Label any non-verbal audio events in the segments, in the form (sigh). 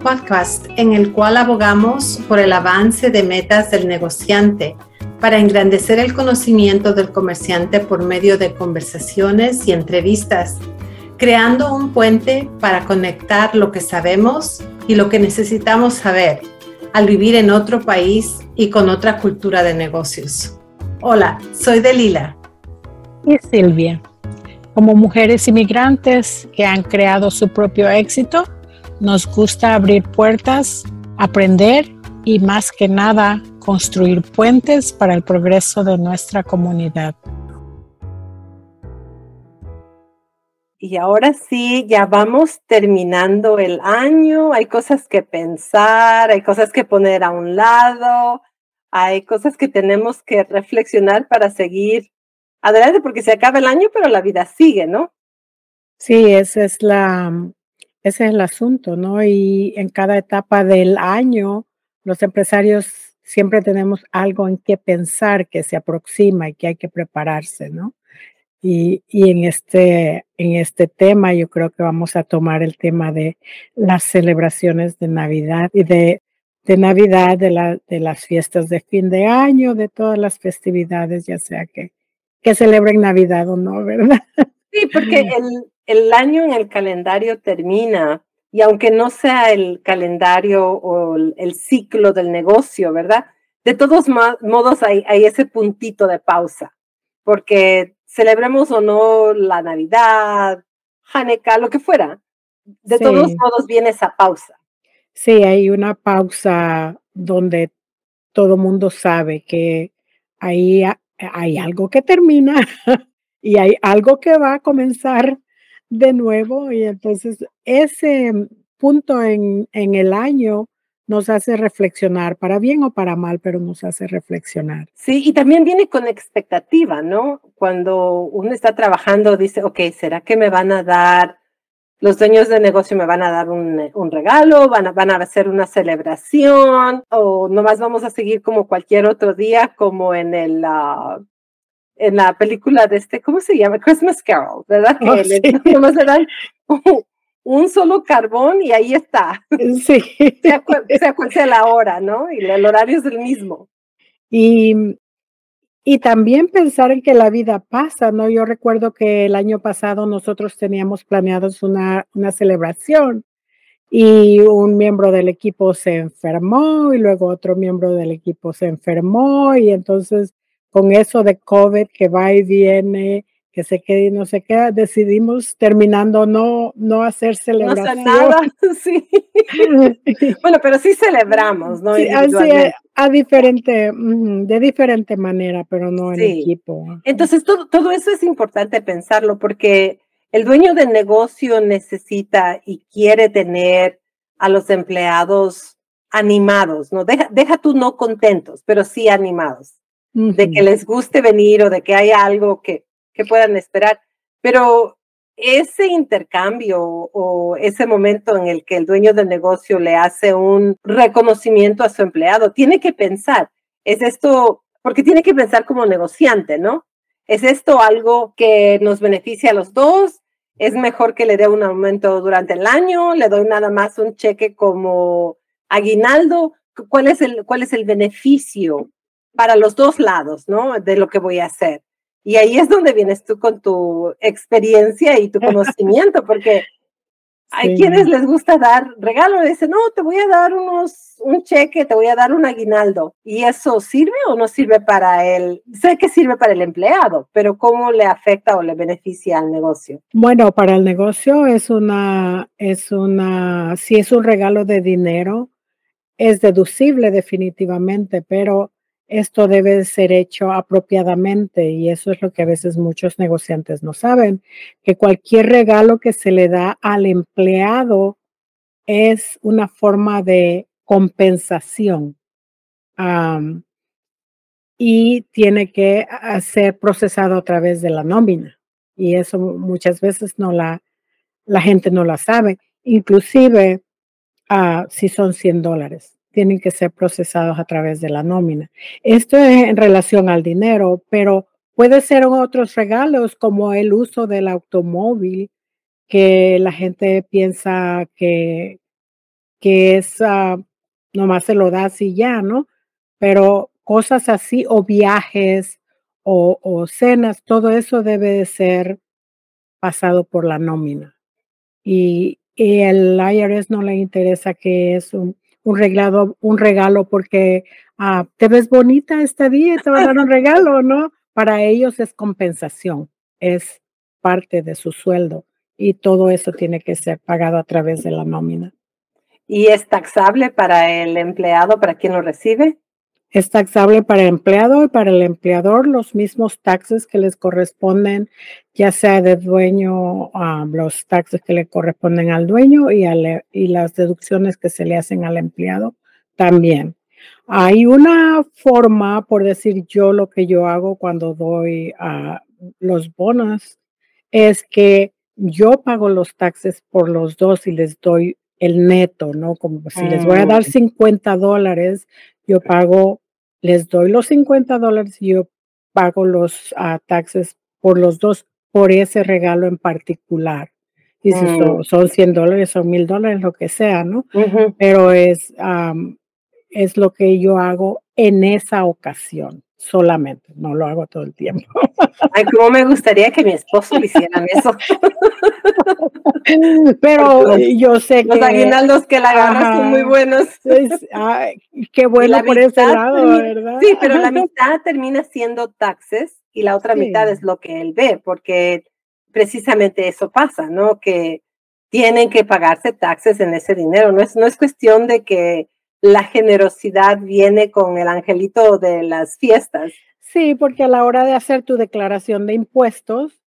Podcast en el cual abogamos por el avance de metas del negociante para engrandecer el conocimiento del comerciante por medio de conversaciones y entrevistas, creando un puente para conectar lo que sabemos y lo que necesitamos saber al vivir en otro país y con otra cultura de negocios. Hola, soy Delila. Y Silvia. Como mujeres inmigrantes que han creado su propio éxito, nos gusta abrir puertas, aprender y más que nada construir puentes para el progreso de nuestra comunidad. Y ahora sí, ya vamos terminando el año, hay cosas que pensar, hay cosas que poner a un lado, hay cosas que tenemos que reflexionar para seguir adelante, porque se acaba el año, pero la vida sigue, ¿no? Sí, esa es la, ese es el asunto, ¿no? Y en cada etapa del año, los empresarios siempre tenemos algo en qué pensar que se aproxima y que hay que prepararse, ¿no? Y, y, en, este, en este tema yo creo que vamos a tomar el tema de las celebraciones de Navidad y de, de Navidad, de, la, de las fiestas de fin de año, de todas las festividades, ya sea que, que celebren Navidad o no, ¿verdad? (laughs) Sí, porque (laughs) el, el año en el calendario termina y aunque no sea el calendario o el ciclo del negocio, ¿verdad? De todos modos hay, hay ese puntito de pausa, porque celebremos o no la Navidad, Hanukkah, lo que fuera, de todos modos viene esa pausa. Sí, hay una pausa donde todo mundo sabe que ahí hay algo que termina (laughs) y hay algo que va a comenzar de nuevo y entonces ese punto en, en el año nos hace reflexionar, para bien o para mal, pero nos hace reflexionar. Sí, y también viene con expectativa, ¿no? Cuando uno está trabajando, dice, ok, ¿será que me van a dar, los dueños de negocio me van a dar un, un regalo, van a, van a hacer una celebración, o nomás vamos a seguir como cualquier otro día, como en el, ah, en la película de este, ¿cómo se llama? Christmas Carol, ¿verdad? Que (laughs) oh, le, dan un, solo carbón y ahí está. Sí. (laughs) Sea cual sea, la hora, ¿no? Y el horario es el mismo. Y, y también pensar en que la vida pasa, ¿no? Yo recuerdo que el año pasado nosotros teníamos planeados una, una celebración y un miembro del equipo se enfermó y luego otro miembro del equipo se enfermó y entonces con eso de COVID que va y viene, que se quede y no se queda, decidimos terminando no, no hacer celebración. No hacer nada, (laughs) sí. (laughs) bueno, pero sí celebramos, ¿no? Sí, así a, diferente, de diferente manera, pero no en equipo. Entonces, todo, todo eso es importante pensarlo porque el dueño del negocio necesita y quiere tener a los empleados animados, ¿no? Deja, deja tú no contentos, pero sí animados de que les guste venir o de que haya algo que, que puedan esperar. Pero ese intercambio o ese momento en el que el dueño del negocio le hace un reconocimiento a su empleado, tiene que pensar, ¿es esto, porque tiene que pensar como negociante, ¿no? ¿Es esto algo que nos beneficia a los dos? ¿Es mejor que le dé un aumento durante el año? ¿Le doy nada más un cheque como aguinaldo? ¿Cuál es el, cuál es el beneficio para los dos lados, ¿no? De lo que voy a hacer. Y ahí es donde vienes tú con tu experiencia y tu (laughs) conocimiento, porque hay quienes les gusta dar regalo, dicen, no, te voy a dar unos, un cheque, te voy a dar un aguinaldo. ¿Y eso sirve o no sirve para él? Sé que sirve para el empleado, pero ¿cómo le afecta o le beneficia al negocio? Bueno, para el negocio es una, es una, si es un regalo de dinero, es deducible definitivamente, pero esto debe ser hecho apropiadamente y eso es lo que a veces muchos negociantes no saben, que cualquier regalo que se le da al empleado es una forma de compensación y tiene que ser procesado a través de la nómina y eso muchas veces no la, la gente no la sabe, inclusive uh, si son 100 dólares tienen que ser procesados a través de la nómina. Esto es en relación al dinero, pero puede ser otros regalos como el uso del automóvil, que la gente piensa que, que es, ah, nomás se lo das y ya, ¿no? Pero cosas así o viajes o, o cenas, todo eso debe de ser pasado por la nómina. Y, y el IRS no le interesa que es un, un regalo, un regalo porque ah, te ves bonita este día y te va a dar un regalo, ¿no? Para ellos es compensación, es parte de su sueldo y todo eso tiene que ser pagado a través de la nómina. ¿Y es taxable para el empleado, para quien lo recibe? Es taxable para el empleado y para el empleador los mismos taxes que les corresponden, ya sea de dueño, ah, los taxes que le corresponden al dueño y, y las deducciones que se le hacen al empleado también. Hay una forma, por decir yo, lo que yo hago cuando doy a los bonos, es que yo pago los taxes por los dos y les doy el neto, ¿no? Como si les voy a dar 50 mm. dólares, yo pago, les doy los 50 dólares y yo pago los uh, taxes por los dos, por ese regalo en particular. Y si son, mm. son, 100 dólares, son 1000 dólares, lo que sea, ¿no? Pero es, es lo que yo hago en esa ocasión solamente, no lo hago todo el tiempo. Ay, cómo me gustaría que mi esposo le hicieran eso. Pero yo sé que los aguinaldos que la agarras son muy buenos. qué bueno por ese lado, ¿verdad? Sí, pero la mitad termina siendo taxes y la otra mitad es lo que él ve, porque precisamente eso pasa, ¿no? Que tienen que pagarse taxes en ese dinero. No es, no es cuestión de que la generosidad viene con el angelito de las fiestas. Sí, porque a la hora de hacer tu declaración de impuestos,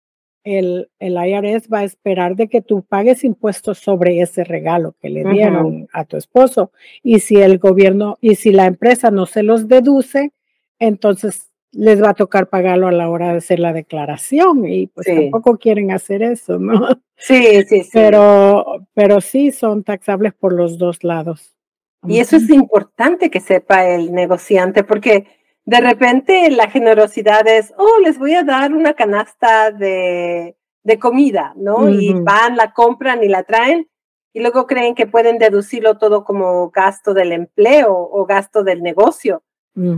el, el IRS va a esperar de que tú pagues impuestos sobre ese regalo que le dieron a tu esposo. Y si el gobierno y si la empresa no se los deduce, entonces les va a tocar pagarlo a la hora de hacer la declaración y pues tampoco quieren hacer eso, ¿no? Sí, sí, sí. Pero, pero sí son taxables por los dos lados. Y eso es importante que sepa el negociante, porque de repente la generosidad es, oh, les voy a dar una canasta de, de comida, ¿no? Y van, la compran y la traen, y luego creen que pueden deducirlo todo como gasto del empleo o gasto del negocio.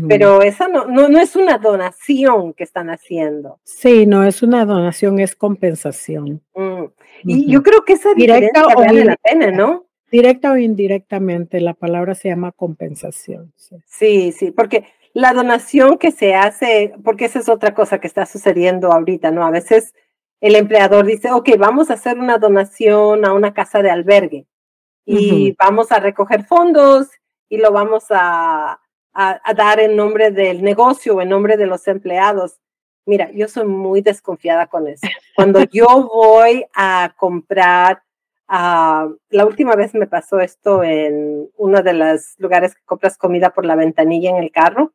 Pero esa no, no, no, es una donación que están haciendo. Sí, no es una donación, es compensación. Mm. Y yo creo que esa Directa vale la pena, ¿no? Directa o indirectamente, la palabra se llama compensación. Sí. sí, porque la donación que se hace, porque esa es otra cosa que está sucediendo ahorita, ¿no? A veces el empleador dice, ok, vamos a hacer una donación a una casa de albergue y vamos a recoger fondos y lo vamos a, a, dar en nombre del negocio o en nombre de los empleados. Mira, yo soy muy desconfiada con eso. Cuando (laughs) yo voy a comprar Ah, la última vez me pasó esto en uno de los lugares que compras comida por la ventanilla en el carro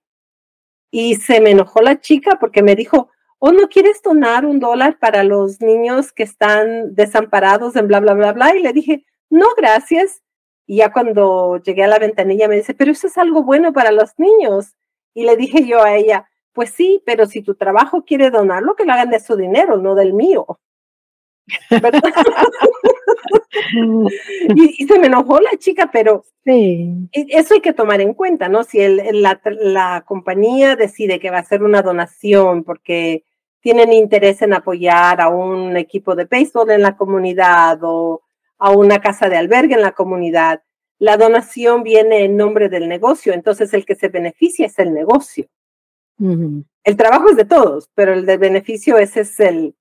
y se me enojó la chica porque me dijo, oh, ¿no quieres donar un dólar para los niños que están desamparados en bla, bla, bla, bla? Y le dije, no, gracias. Y ya cuando llegué a la ventanilla me dice, pero eso es algo bueno para los niños. Y le dije yo a ella, pues sí, pero si tu trabajo quiere donarlo, que lo hagan de su dinero, no del mío. (laughs) (laughs) (laughs) y, se me enojó la chica, pero sí. eso hay que tomar en cuenta, ¿no? Si el, la, la, compañía decide que va a hacer una donación porque tienen interés en apoyar a un equipo de béisbol en la comunidad o a una casa de albergue en la comunidad, la donación viene en nombre del negocio, entonces el que se beneficia es el negocio. El trabajo es de todos, pero el de beneficio ese es el,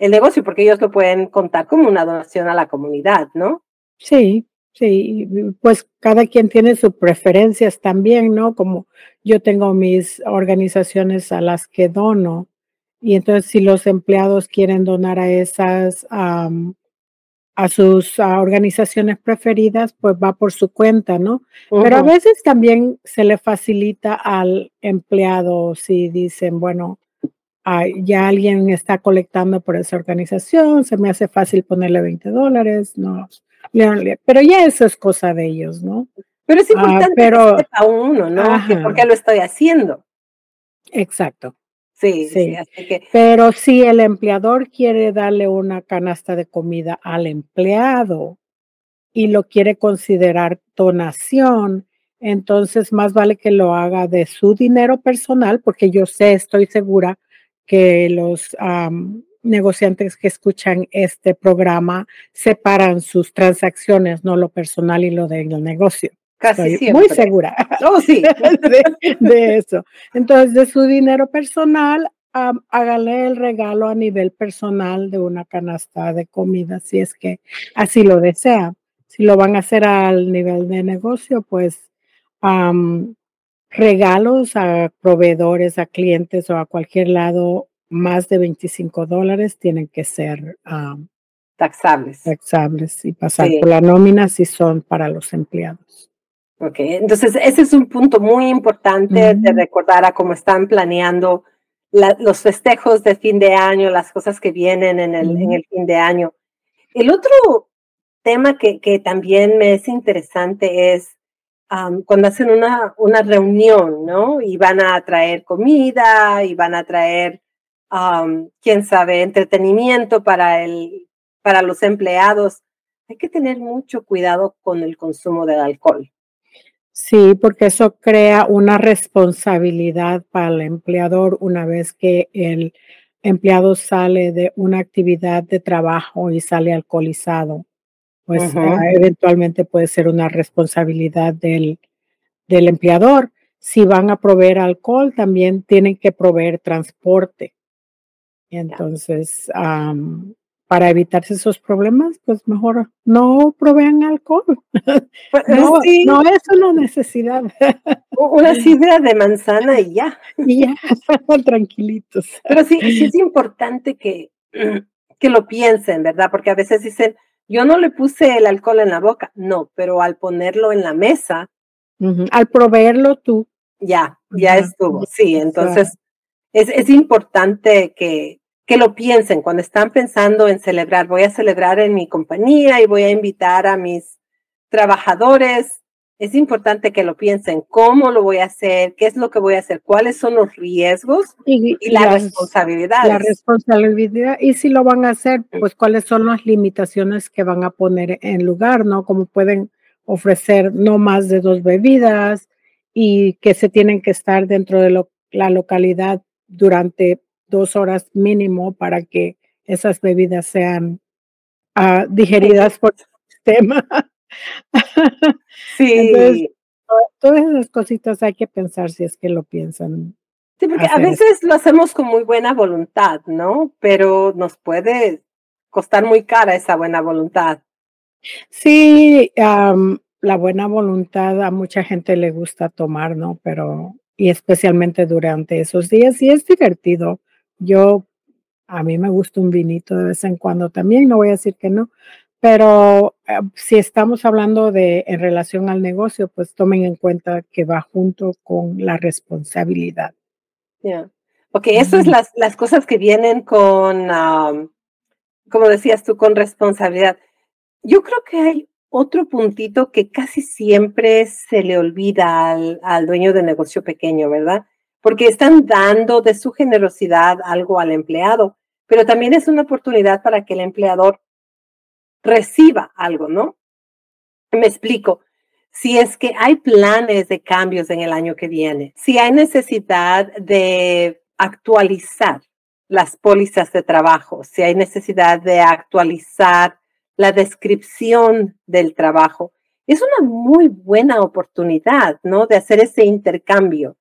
el negocio, porque ellos lo pueden contar como una donación a la comunidad, ¿no? Sí, sí, pues cada quien tiene sus preferencias también, ¿no? Como yo tengo mis organizaciones a las que dono, y entonces si los empleados quieren donar a esas, a sus organizaciones preferidas, pues va por su cuenta, ¿no? Pero a veces también se le facilita al empleado si dicen, bueno, ya alguien está colectando por esa organización, se me hace fácil ponerle 20 dólares, no, pero ya eso es cosa de ellos, ¿no? Pero es ah, importante pero, que sepa uno, ¿no? ¿Por qué lo estoy haciendo? Exacto. Sí, sí. así que... Pero si el empleador quiere darle una canasta de comida al empleado, y lo quiere considerar donación, entonces más vale que lo haga de su dinero personal, porque yo sé, estoy segura que los negociantes que escuchan este programa separan sus transacciones, no lo personal y lo del negocio. Casi Estoy muy segura (laughs) oh, sí. (laughs) de, eso. Entonces, de su dinero personal, hágale el regalo a nivel personal de una canasta de comida, si es que así lo desea. Si lo van a hacer al nivel de negocio, pues regalos a proveedores, a clientes o a cualquier lado más de 25 dólares tienen que ser taxables. Taxables y pasar por la nómina si son para los empleados. Ok, entonces ese es un punto muy importante de recordar a cómo están planeando los festejos de fin de año, las cosas que vienen en el, en el fin de año. El otro tema que, que también me es interesante es cuando hacen una, una reunión, ¿no? Y van a traer comida y van a traer quién sabe, entretenimiento para, el, para los empleados, hay que tener mucho cuidado con el consumo del alcohol. Sí, porque eso crea una responsabilidad para el empleador una vez que el empleado sale de una actividad de trabajo y sale alcoholizado. Pues ah, eventualmente puede ser una responsabilidad del, del empleador. Si van a proveer alcohol, también tienen que proveer transporte. Entonces, para evitarse esos problemas, pues mejor no provean alcohol. Pues, (laughs) no, no, es una necesidad. Una (laughs) sidra de manzana y ya. Y ya, (laughs) tranquilitos. Pero sí, sí es importante que, (clears throat) que lo piensen, ¿verdad? Porque a veces dicen, yo no le puse el alcohol en la boca. No, pero al ponerlo en la mesa. Al proveerlo tú. Ya, ya estuvo. Sí, entonces es, es importante que, que lo piensen cuando están pensando en celebrar. Voy a celebrar en mi compañía y voy a invitar a mis trabajadores. Es importante que lo piensen. ¿Cómo lo voy a hacer? ¿Qué es lo que voy a hacer? ¿Cuáles son los riesgos y, la responsabilidad? La responsabilidad. Y si lo van a hacer, pues cuáles son las limitaciones que van a poner en lugar, ¿no? Como pueden ofrecer no más de dos bebidas y que se tienen que estar dentro de la localidad durante dos horas mínimo para que esas bebidas sean ah, digeridas por el sistema. (laughs) Sí. todas esas cositas hay que pensar si es que lo piensan. Sí, porque a veces lo hacemos con muy buena voluntad, ¿no? Pero nos puede costar muy cara esa buena voluntad. Sí, la buena voluntad a mucha gente le gusta tomar, ¿no? Pero, y especialmente durante esos días, y es divertido yo, a mí me gusta un vinito de vez en cuando también, no voy a decir que no, pero eh, si estamos hablando de en relación al negocio, pues tomen en cuenta que va junto con la responsabilidad. Ya. Ok, esas son las, las cosas que vienen con, como decías tú, con responsabilidad. Yo creo que hay otro puntito que casi siempre se le olvida al, al dueño de negocio pequeño, ¿verdad? porque están dando de su generosidad algo al empleado, pero también es una oportunidad para que el empleador reciba algo, ¿no? Me explico. Si es que hay planes de cambios en el año que viene, si hay necesidad de actualizar las pólizas de trabajo, si hay necesidad de actualizar la descripción del trabajo, es una muy buena oportunidad, ¿no? De hacer ese intercambio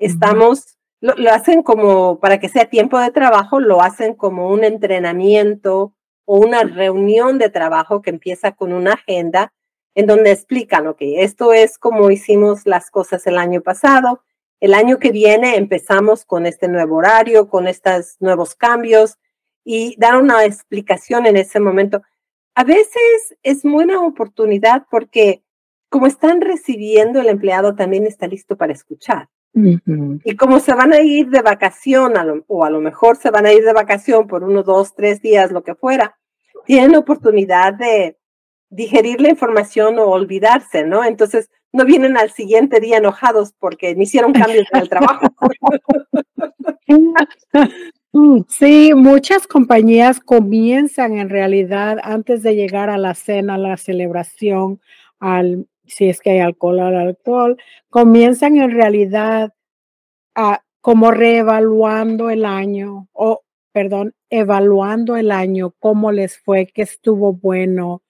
estamos, lo, hacen como, para que sea tiempo de trabajo, lo hacen como un entrenamiento o una reunión de trabajo que empieza con una agenda en donde explican, ok, esto es como hicimos las cosas el año pasado, el año que viene empezamos con este nuevo horario, con estos nuevos cambios y dar una explicación en ese momento. A veces es buena oportunidad porque como están recibiendo, el empleado también está listo para escuchar. Y como se van a ir de vacación, o a lo mejor se van a ir de vacación por uno, dos, tres días, lo que fuera, tienen oportunidad de digerir la información o olvidarse, ¿no? Entonces, no vienen al siguiente día enojados porque no hicieron cambios en el trabajo. (laughs) Sí, muchas compañías comienzan en realidad antes de llegar a la cena, a la celebración, al, si es que hay alcohol, al alcohol, comienzan en realidad a, como reevaluando el año o, perdón, evaluando el año, cómo les fue, qué estuvo bueno,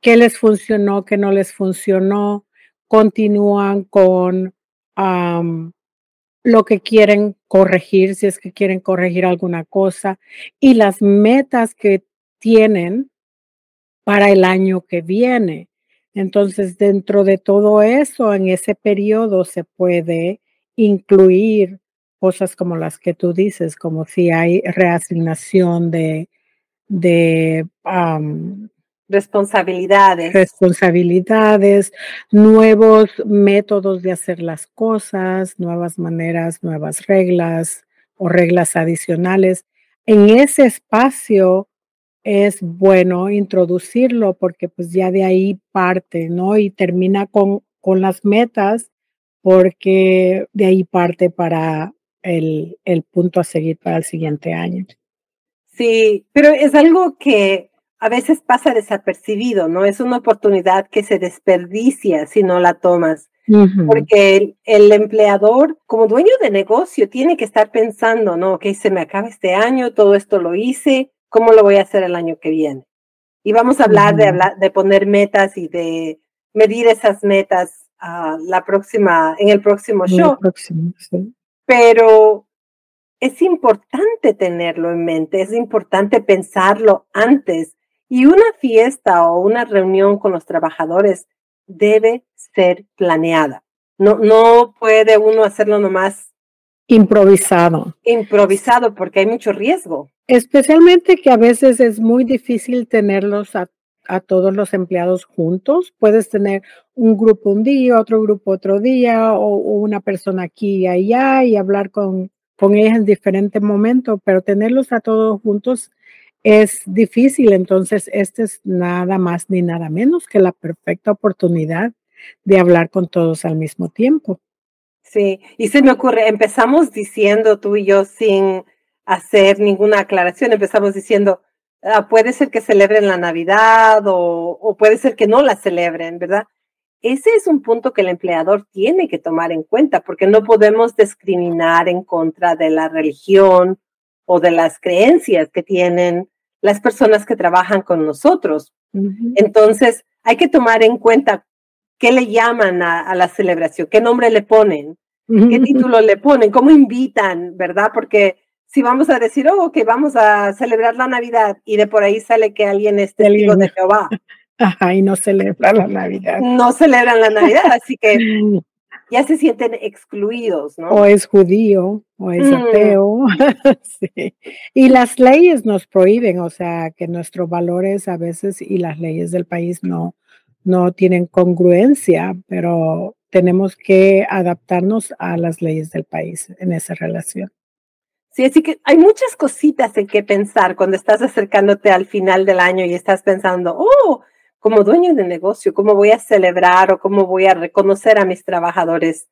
qué les funcionó, qué no les funcionó, continúan con lo que quieren corregir, si es que quieren corregir alguna cosa, y las metas que tienen para el año que viene. Entonces, dentro de todo eso, en ese periodo se puede incluir cosas como las que tú dices, como si hay reasignación de, de responsabilidades. Responsabilidades, nuevos métodos de hacer las cosas, nuevas maneras, nuevas reglas o reglas adicionales. En ese espacio es bueno introducirlo porque pues ya de ahí parte, ¿no? Y termina con, con las metas porque de ahí parte para el, el punto a seguir para el siguiente año. Sí, pero es algo que a veces pasa desapercibido, ¿no? Es una oportunidad que se desperdicia si no la tomas. Porque el, empleador, como dueño de negocio, tiene que estar pensando, ¿no? Ok, se me acaba este año, todo esto lo hice, ¿cómo lo voy a hacer el año que viene? Y vamos a hablar de, hablar, de poner metas y de medir esas metas a la próxima, en el próximo show. Pero es importante tenerlo en mente, es importante pensarlo antes y una fiesta o una reunión con los trabajadores debe ser planeada. No, no puede uno hacerlo nomás improvisado. Improvisado porque hay mucho riesgo. Especialmente que a veces es muy difícil tenerlos a, a todos los empleados juntos. Puedes tener un grupo un día, otro grupo otro día, o, una persona aquí y allá y hablar con, con en diferentes momentos, pero tenerlos a todos juntos es difícil. Entonces, este es nada más ni nada menos que la perfecta oportunidad de hablar con todos al mismo tiempo. Sí, y se me ocurre, empezamos diciendo tú y yo sin hacer ninguna aclaración, empezamos diciendo, ah, puede ser que celebren la Navidad o, o puede ser que no la celebren, ¿verdad? Ese es un punto que el empleador tiene que tomar en cuenta porque no podemos discriminar en contra de la religión o de las creencias que tienen las personas que trabajan con nosotros. Entonces, hay que tomar en cuenta qué le llaman a, la celebración, qué nombre le ponen, qué título le ponen, cómo invitan, ¿verdad? Porque si vamos a decir, oh, que vamos a celebrar la Navidad y de por ahí sale que alguien es testigo de Jehová. (laughs) Ajá, y no celebra la Navidad. No celebran la Navidad, así que ya se sienten excluidos, ¿no? O es judío, o es mm. ateo. (laughs) sí. Y las leyes nos prohíben, o sea, que nuestros valores a veces y las leyes del país no, no tienen congruencia, pero tenemos que adaptarnos a las leyes del país en esa relación. Sí, así que hay muchas cositas en que pensar cuando estás acercándote al final del año y estás pensando, oh, como dueño de negocio, cómo voy a celebrar o cómo voy a reconocer a mis trabajadores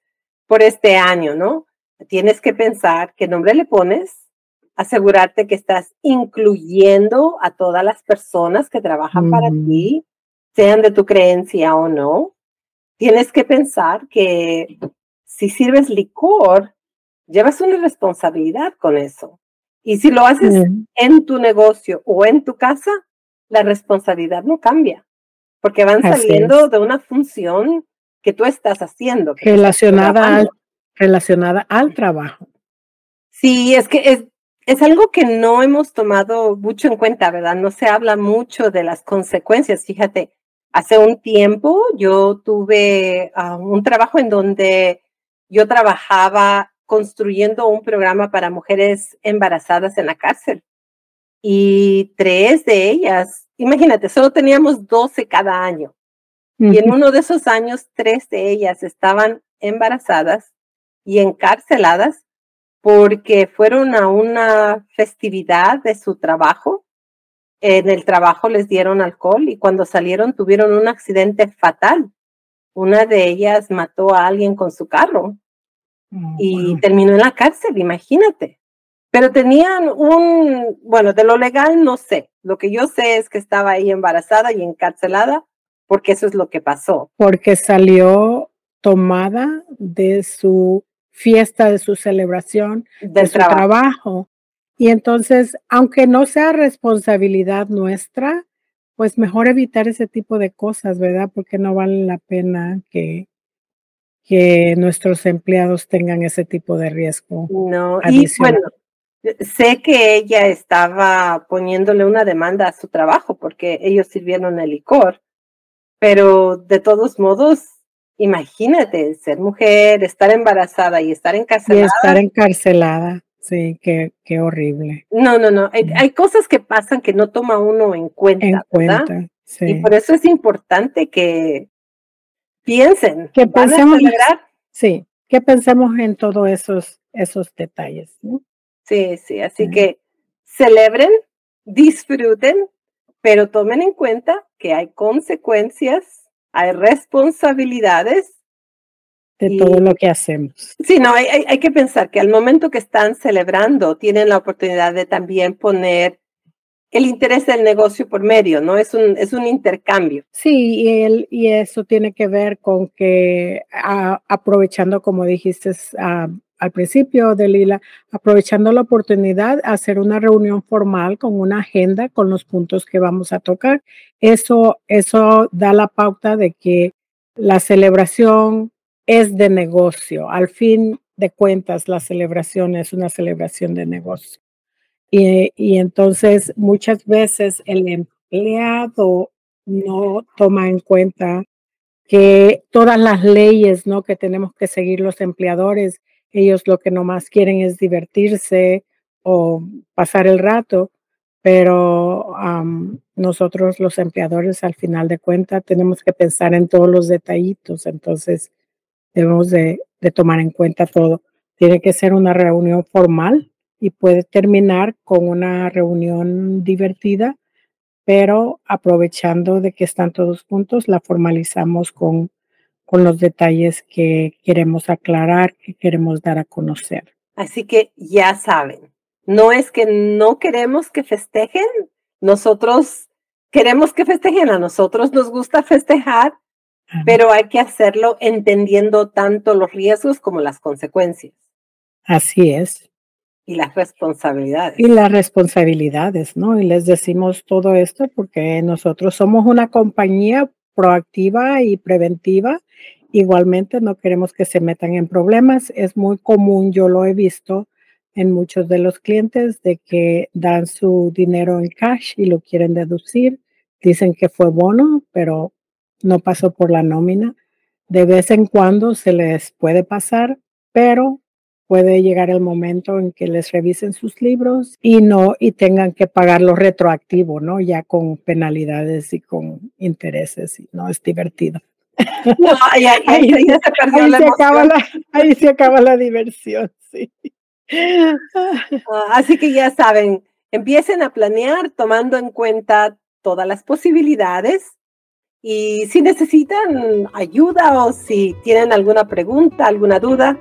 por este año, ¿no? Tienes que pensar qué nombre le pones, asegurarte que estás incluyendo a todas las personas que trabajan para ti, sean de tu creencia o no. Tienes que pensar que si sirves licor, llevas una responsabilidad con eso. Y si lo haces en tu negocio o en tu casa, la responsabilidad no cambia porque van saliendo de una función que tú estás haciendo. relacionada, al, relacionada al trabajo. Sí, es que es, es algo que no hemos tomado mucho en cuenta, ¿verdad? No se habla mucho de las consecuencias. Fíjate, hace un tiempo yo tuve ah, un trabajo en donde yo trabajaba construyendo un programa para mujeres embarazadas en la cárcel. Y tres de ellas imagínate, solo teníamos 12 cada año. Y en uno de esos años, tres de ellas estaban embarazadas y encarceladas porque fueron a una festividad de su trabajo. En el trabajo les dieron alcohol y cuando salieron tuvieron un accidente fatal. Una de ellas mató a alguien con su carro y terminó en la cárcel, imagínate. pero tenían un, bueno, de lo legal no sé. Lo que yo sé es que estaba ahí embarazada y encarcelada porque eso es lo que pasó. Porque salió tomada de su fiesta, de su celebración, de su trabajo. Y entonces, aunque no sea responsabilidad nuestra, pues mejor evitar ese tipo de cosas, ¿verdad? Porque no vale la pena que, que nuestros empleados tengan ese tipo de riesgo. No, y bueno, sé que ella estaba poniéndole una demanda a su trabajo porque ellos sirvieron el licor, pero de todos modos, imagínate ser mujer, estar embarazada y estar encarcelada. Y estar encarcelada. Sí, qué, qué horrible. No, no, no. Hay, cosas que pasan que no toma uno en cuenta. En cuenta, sí. Y por eso es importante que piensen. Que pensemos. Sí, que pensemos en todos esos, esos detalles. Sí, sí. Así que celebren, disfruten, pero tomen en cuenta que hay consecuencias, hay responsabilidades de todo lo que hacemos. Sí, no, hay, hay, que pensar que al momento que están celebrando, tienen la oportunidad de también poner el interés del negocio por medio, ¿no? Es un, es un intercambio. Sí, y, el, y eso tiene que ver con que aprovechando, como dijiste al principio, Delila, aprovechando la oportunidad, hacer una reunión formal con una agenda con los puntos que vamos a tocar. Eso, eso da la pauta de que la celebración es de negocio. Al fin de cuentas, la celebración es una celebración de negocio. Y, entonces muchas veces el empleado no toma en cuenta que todas las leyes ¿no? que tenemos que seguir los empleadores, ellos lo que nomás quieren es divertirse o pasar el rato, pero nosotros los empleadores al final de cuentas tenemos que pensar en todos los detallitos, entonces debemos de, tomar en cuenta todo. Tiene que ser una reunión formal y puede terminar con una reunión divertida, pero aprovechando de que están todos juntos, la formalizamos con, con los detalles que queremos aclarar, que queremos dar a conocer. Así que ya saben, no es que no queremos que festejen, nosotros queremos que festejen, a nosotros nos gusta festejar, pero hay que hacerlo entendiendo tanto los riesgos como las consecuencias. Así es. Y las responsabilidades. Y las responsabilidades, ¿no? Y les decimos todo esto porque nosotros somos una compañía proactiva y preventiva. Igualmente no queremos que se metan en problemas. Es muy común, yo lo he visto en muchos de los clientes, de que dan su dinero en cash y lo quieren deducir. Dicen que fue bono, pero no pasó por la nómina. De vez en cuando se les puede pasar, pero puede llegar el momento en que les revisen sus libros y no y tengan que pagarlo retroactivo, ¿no? Ya con penalidades y con intereses y no es divertido. ahí, se acaba la, diversión, sí. Ah, así que ya saben, empiecen a planear tomando en cuenta todas las posibilidades y si necesitan ayuda o si tienen alguna pregunta, alguna duda,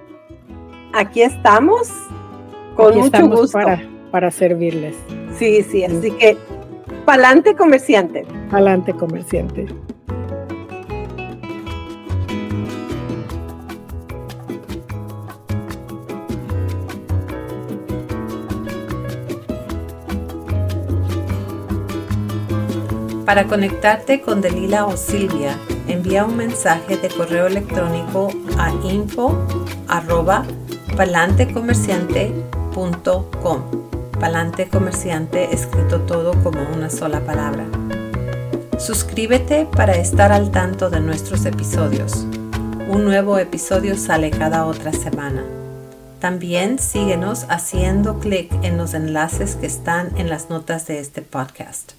aquí estamos con mucho gusto. Para, para servirles. Sí, sí, así que pa'lante comerciante. Pa'lante comerciante. Para conectarte con Delila o Silvia, envía un mensaje de correo electrónico a info palantecomerciante.com. Palante comerciante escrito todo como una sola palabra. Suscríbete para estar al tanto de nuestros episodios. Un nuevo episodio sale cada otra semana. También síguenos haciendo clic en los enlaces que están en las notas de este podcast.